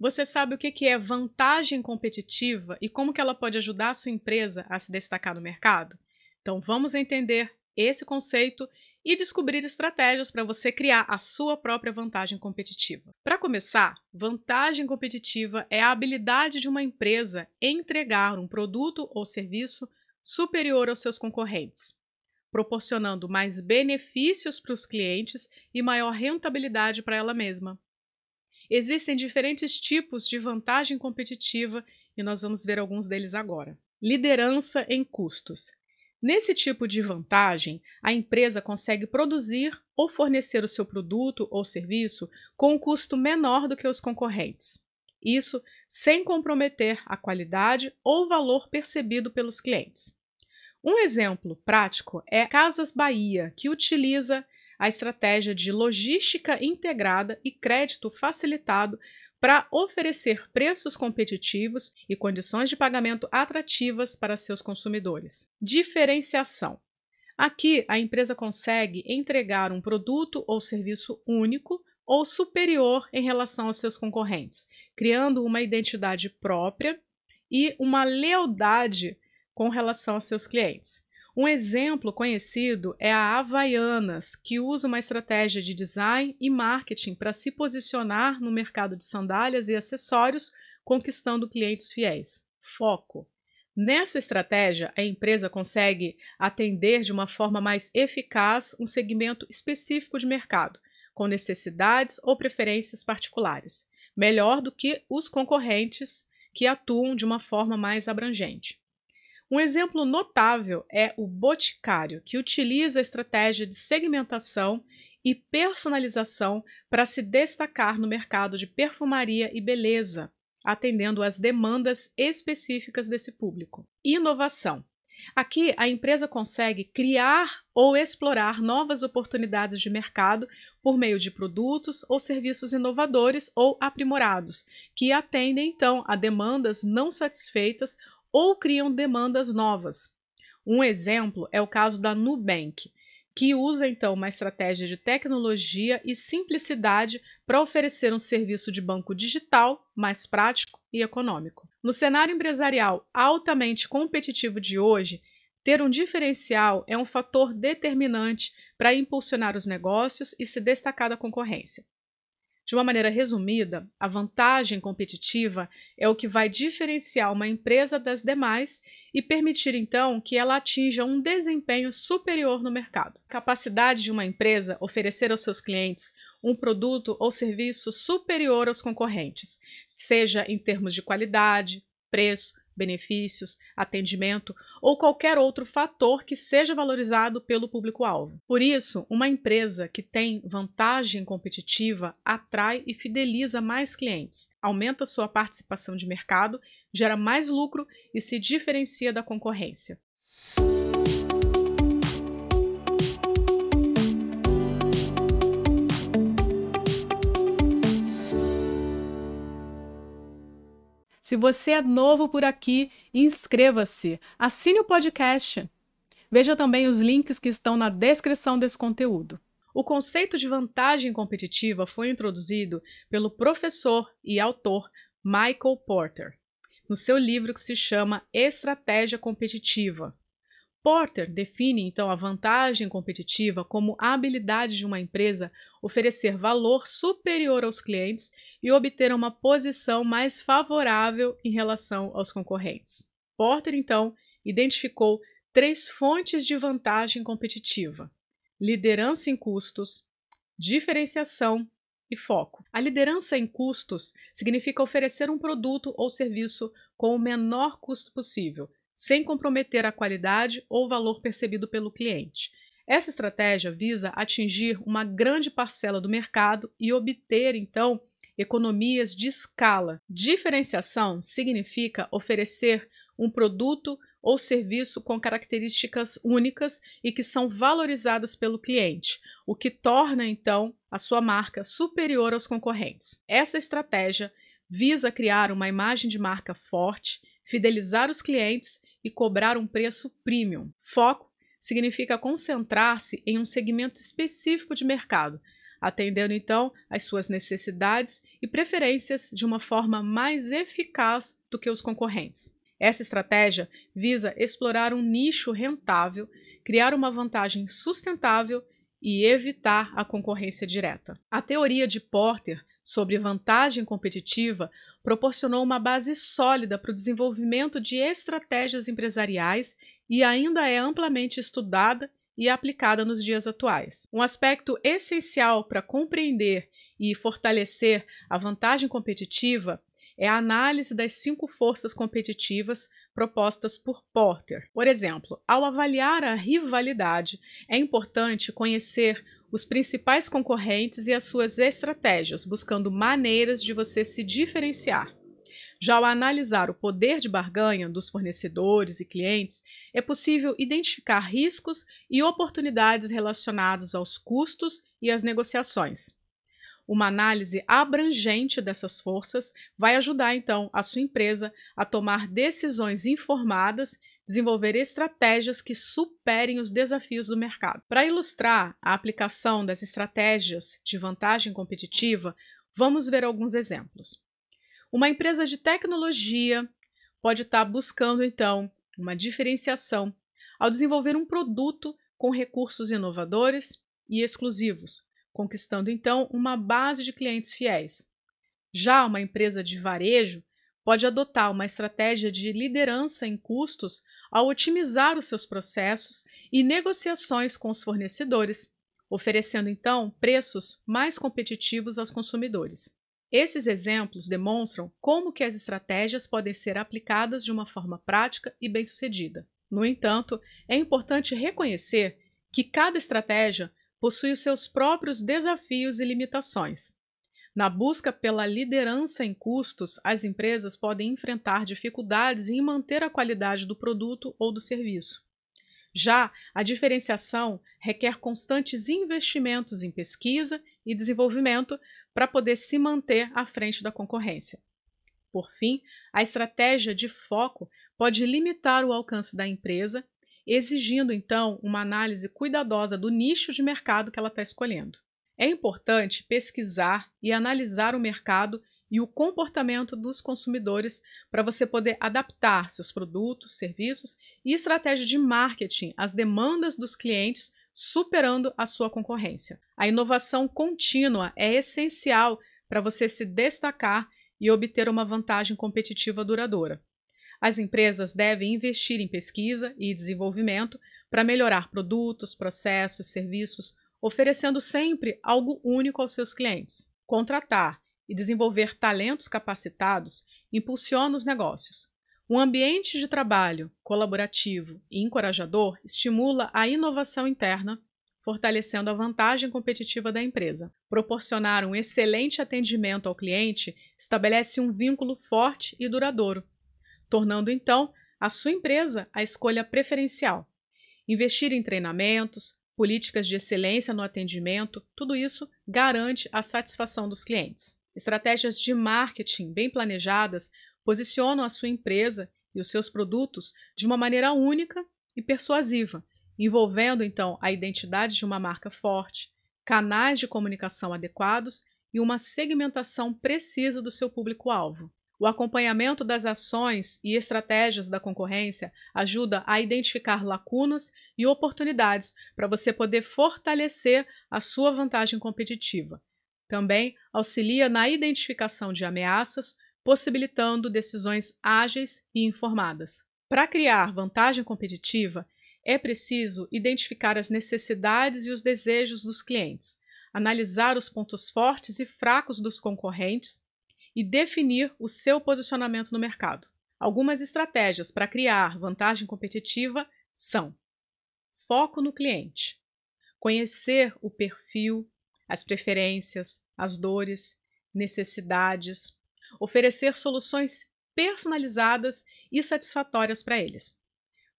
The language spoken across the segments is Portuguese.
Você sabe o que é vantagem competitiva e como que ela pode ajudar a sua empresa a se destacar no mercado? Então vamos entender esse conceito e descobrir estratégias para você criar a sua própria vantagem competitiva. Para começar, vantagem competitiva é a habilidade de uma empresa em entregar um produto ou serviço superior aos seus concorrentes, proporcionando mais benefícios para os clientes e maior rentabilidade para ela mesma. Existem diferentes tipos de vantagem competitiva e nós vamos ver alguns deles agora. Liderança em custos. Nesse tipo de vantagem, a empresa consegue produzir ou fornecer o seu produto ou serviço com um custo menor do que os concorrentes. Isso sem comprometer a qualidade ou valor percebido pelos clientes. Um exemplo prático é Casas Bahia, que utiliza a estratégia de logística integrada e crédito facilitado para oferecer preços competitivos e condições de pagamento atrativas para seus consumidores. Diferenciação. Aqui, a empresa consegue entregar um produto ou serviço único ou superior em relação aos seus concorrentes, criando uma identidade própria e uma lealdade com relação aos seus clientes. Um exemplo conhecido é a Havaianas, que usa uma estratégia de design e marketing para se posicionar no mercado de sandálias e acessórios, conquistando clientes fiéis. Foco. Nessa estratégia, a empresa consegue atender de uma forma mais eficaz um segmento específico de mercado, com necessidades ou preferências particulares, melhor do que os concorrentes que atuam de uma forma mais abrangente. Um exemplo notável é o Boticário, que utiliza a estratégia de segmentação e personalização para se destacar no mercado de perfumaria e beleza, atendendo às demandas específicas desse público. Inovação. Aqui, a empresa consegue criar ou explorar novas oportunidades de mercado por meio de produtos ou serviços inovadores ou aprimorados, que atendem então a demandas não satisfeitas ou criam demandas novas. Um exemplo é o caso da Nubank, que usa então uma estratégia de tecnologia e simplicidade para oferecer um serviço de banco digital mais prático e econômico. No cenário empresarial altamente competitivo de hoje, ter um diferencial é um fator determinante para impulsionar os negócios e se destacar da concorrência. De uma maneira resumida, a vantagem competitiva é o que vai diferenciar uma empresa das demais e permitir então que ela atinja um desempenho superior no mercado. A capacidade de uma empresa oferecer aos seus clientes um produto ou serviço superior aos concorrentes, seja em termos de qualidade, preço, benefícios, atendimento ou qualquer outro fator que seja valorizado pelo público-alvo. Por isso, uma empresa que tem vantagem competitiva atrai e fideliza mais clientes, aumenta sua participação de mercado, gera mais lucro e se diferencia da concorrência. Se você é novo por aqui, inscreva-se, assine o podcast. Veja também os links que estão na descrição desse conteúdo. O conceito de vantagem competitiva foi introduzido pelo professor e autor Michael Porter, no seu livro que se chama Estratégia Competitiva. Porter define então a vantagem competitiva como a habilidade de uma empresa oferecer valor superior aos clientes e obter uma posição mais favorável em relação aos concorrentes. Porter, então, identificou três fontes de vantagem competitiva: liderança em custos, diferenciação e foco. A liderança em custos significa oferecer um produto ou serviço com o menor custo possível, sem comprometer a qualidade ou valor percebido pelo cliente. Essa estratégia visa atingir uma grande parcela do mercado e obter, então, economias de escala. Diferenciação significa oferecer um produto ou serviço com características únicas e que são valorizadas pelo cliente, o que torna então a sua marca superior aos concorrentes. Essa estratégia visa criar uma imagem de marca forte, fidelizar os clientes e cobrar um preço premium. Foco significa concentrar-se em um segmento específico de mercado, atendendo então às suas necessidades e preferências de uma forma mais eficaz do que os concorrentes. Essa estratégia visa explorar um nicho rentável, criar uma vantagem sustentável e evitar a concorrência direta. A teoria de Porter sobre vantagem competitiva proporcionou uma base sólida para o desenvolvimento de estratégias empresariais e ainda é amplamente estudada e aplicada nos dias atuais. Um aspecto essencial para compreender e fortalecer a vantagem competitiva é a análise das cinco forças competitivas propostas por Porter. Por exemplo, ao avaliar a rivalidade, é importante conhecer os principais concorrentes e as suas estratégias, buscando maneiras de você se diferenciar. Já ao analisar o poder de barganha dos fornecedores e clientes, é possível identificar riscos e oportunidades relacionados aos custos e às negociações. Uma análise abrangente dessas forças vai ajudar então a sua empresa a tomar decisões informadas, desenvolver estratégias que superem os desafios do mercado. Para ilustrar a aplicação das estratégias de vantagem competitiva, vamos ver alguns exemplos. Uma empresa de tecnologia pode estar buscando então uma diferenciação ao desenvolver um produto com recursos inovadores e exclusivos, conquistando então uma base de clientes fiéis. Já uma empresa de varejo pode adotar uma estratégia de liderança em custos ao otimizar os seus processos e negociações com os fornecedores, oferecendo então preços mais competitivos aos consumidores. Esses exemplos demonstram como que as estratégias podem ser aplicadas de uma forma prática e bem-sucedida. No entanto, é importante reconhecer que cada estratégia possui os seus próprios desafios e limitações. Na busca pela liderança em custos, as empresas podem enfrentar dificuldades em manter a qualidade do produto ou do serviço. Já a diferenciação requer constantes investimentos em pesquisa e desenvolvimento para poder se manter à frente da concorrência. Por fim, a estratégia de foco pode limitar o alcance da empresa exigindo então uma análise cuidadosa do nicho de mercado que ela está escolhendo. É importante pesquisar e analisar o mercado e o comportamento dos consumidores para você poder adaptar seus produtos, serviços e estratégia de marketing às demandas dos clientes, superando a sua concorrência. A inovação contínua é essencial para você se destacar e obter uma vantagem competitiva duradoura. As empresas devem investir em pesquisa e desenvolvimento para melhorar produtos, processos, serviços, oferecendo sempre algo único aos seus clientes. Contratar e desenvolver talentos capacitados impulsiona os negócios. Um ambiente de trabalho colaborativo e encorajador estimula a inovação interna, fortalecendo a vantagem competitiva da empresa. Proporcionar um excelente atendimento ao cliente estabelece um vínculo forte e duradouro, tornando então a sua empresa a escolha preferencial. Investir em treinamentos, políticas de excelência no atendimento, tudo isso garante a satisfação dos clientes. Estratégias de marketing bem planejadas posicionam a sua empresa e os seus produtos de uma maneira única e persuasiva, envolvendo então a identidade de uma marca forte, canais de comunicação adequados e uma segmentação precisa do seu público-alvo. O acompanhamento das ações e estratégias da concorrência ajuda a identificar lacunas e oportunidades para você poder fortalecer a sua vantagem competitiva. Também auxilia na identificação de ameaças, possibilitando decisões ágeis e informadas. Para criar vantagem competitiva, é preciso identificar as necessidades e os desejos dos clientes, analisar os pontos fortes e fracos dos concorrentes e definir o seu posicionamento no mercado. Algumas estratégias para criar vantagem competitiva são: foco no cliente, conhecer o perfil, as preferências, as dores, necessidades, oferecer soluções personalizadas e satisfatórias para eles.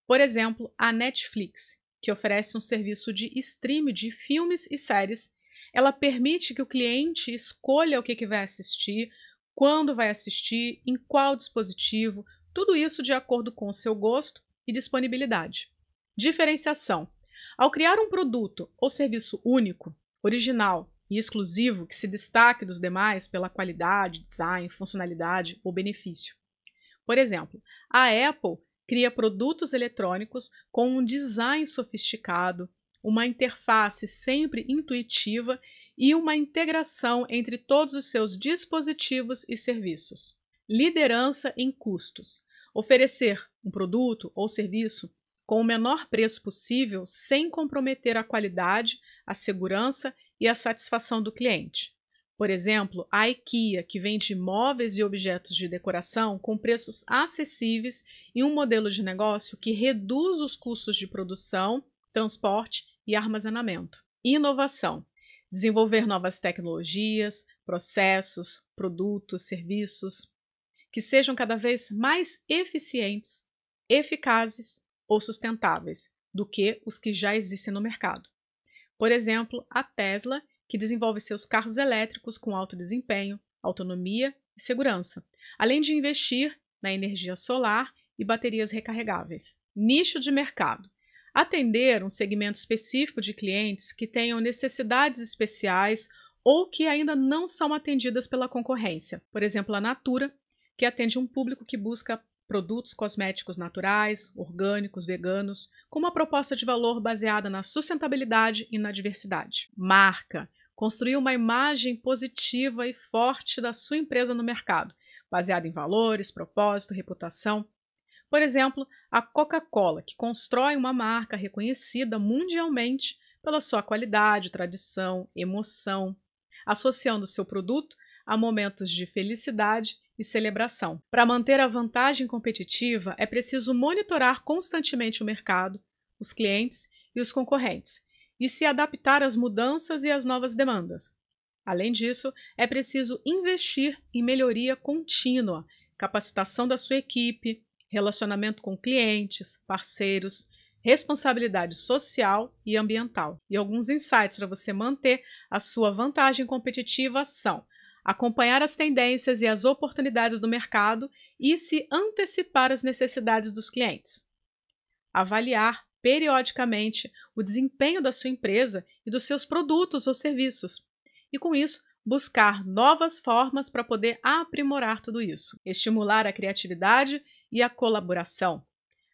Por exemplo, a Netflix, que oferece um serviço de stream de filmes e séries, ela permite que o cliente escolha o que, que vai assistir, quando vai assistir, em qual dispositivo, tudo isso de acordo com o seu gosto e disponibilidade. Diferenciação. Ao criar um produto ou serviço único, original e exclusivo que se destaque dos demais pela qualidade, design, funcionalidade ou benefício. Por exemplo, a Apple cria produtos eletrônicos com um design sofisticado, uma interface sempre intuitiva e uma integração entre todos os seus dispositivos e serviços. Liderança em custos. Oferecer um produto ou serviço com o menor preço possível sem comprometer a qualidade, a segurança e a satisfação do cliente. Por exemplo, a IKEA, que vende móveis e objetos de decoração com preços acessíveis e um modelo de negócio que reduz os custos de produção, transporte e armazenamento. Inovação. Desenvolver novas tecnologias, processos, produtos, serviços que sejam cada vez mais eficientes, eficazes ou sustentáveis do que os que já existem no mercado. Por exemplo, a Tesla, que desenvolve seus carros elétricos com alto desempenho, autonomia e segurança, além de investir na energia solar e baterias recarregáveis. Nicho de mercado. Atender um segmento específico de clientes que tenham necessidades especiais ou que ainda não são atendidas pela concorrência. Por exemplo, a Natura, que atende um público que busca produtos cosméticos naturais, orgânicos, veganos, com uma proposta de valor baseada na sustentabilidade e na diversidade. Marca. Construir uma imagem positiva e forte da sua empresa no mercado, baseada em valores, propósito, reputação. Por exemplo, a Coca-Cola, que constrói uma marca reconhecida mundialmente pela sua qualidade, tradição, emoção, associando seu produto a momentos de felicidade e celebração. Para manter a vantagem competitiva, é preciso monitorar constantemente o mercado, os clientes e os concorrentes e se adaptar às mudanças e às novas demandas. Além disso, é preciso investir em melhoria contínua, capacitação da sua equipe, relacionamento com clientes, parceiros, responsabilidade social e ambiental. E alguns insights para você manter a sua vantagem competitiva são acompanhar as tendências e as oportunidades do mercado e se antecipar às necessidades dos clientes. Avaliar periodicamente o desempenho da sua empresa e dos seus produtos ou serviços. E com isso, buscar novas formas para poder aprimorar tudo isso. Estimular a criatividade e a colaboração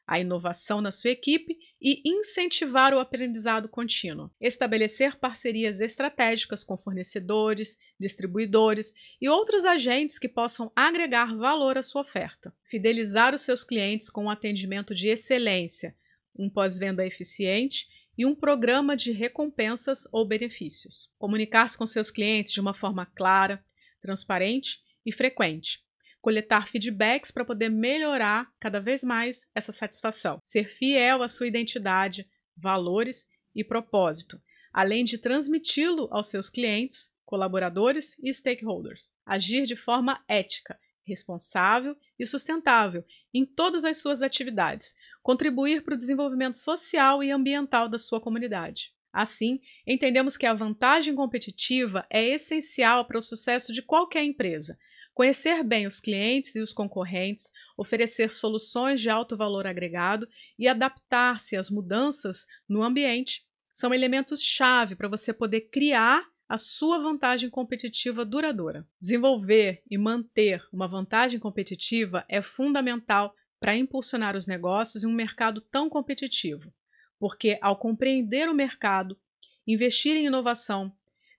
a inovação na sua equipe e incentivar o aprendizado contínuo. Estabelecer parcerias estratégicas com fornecedores, distribuidores e outros agentes que possam agregar valor à sua oferta. Fidelizar os seus clientes com um atendimento de excelência, um pós-venda eficiente e um programa de recompensas ou benefícios. Comunicar-se com seus clientes de uma forma clara, transparente e frequente coletar feedbacks para poder melhorar cada vez mais essa satisfação. Ser fiel à sua identidade, valores e propósito, além de transmiti-lo aos seus clientes, colaboradores e stakeholders. Agir de forma ética, responsável e sustentável em todas as suas atividades, contribuir para o desenvolvimento social e ambiental da sua comunidade. Assim, entendemos que a vantagem competitiva é essencial para o sucesso de qualquer empresa, Conhecer bem os clientes e os concorrentes, oferecer soluções de alto valor agregado e adaptar-se às mudanças no ambiente são elementos-chave para você poder criar a sua vantagem competitiva duradoura. Desenvolver e manter uma vantagem competitiva é fundamental para impulsionar os negócios em um mercado tão competitivo, porque ao compreender o mercado, investir em inovação,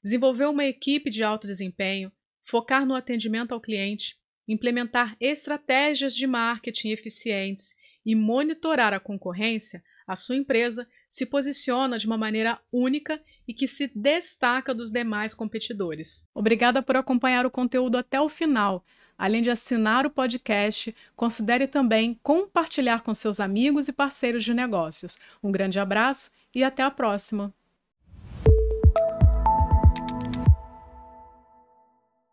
desenvolver uma equipe de alto desempenho, focar no atendimento ao cliente, implementar estratégias de marketing eficientes e monitorar a concorrência, a sua empresa se posiciona de uma maneira única e que se destaca dos demais competidores. Obrigada por acompanhar o conteúdo até o final. Além de assinar o podcast, considere também compartilhar com seus amigos e parceiros de negócios. Um grande abraço e até a próxima!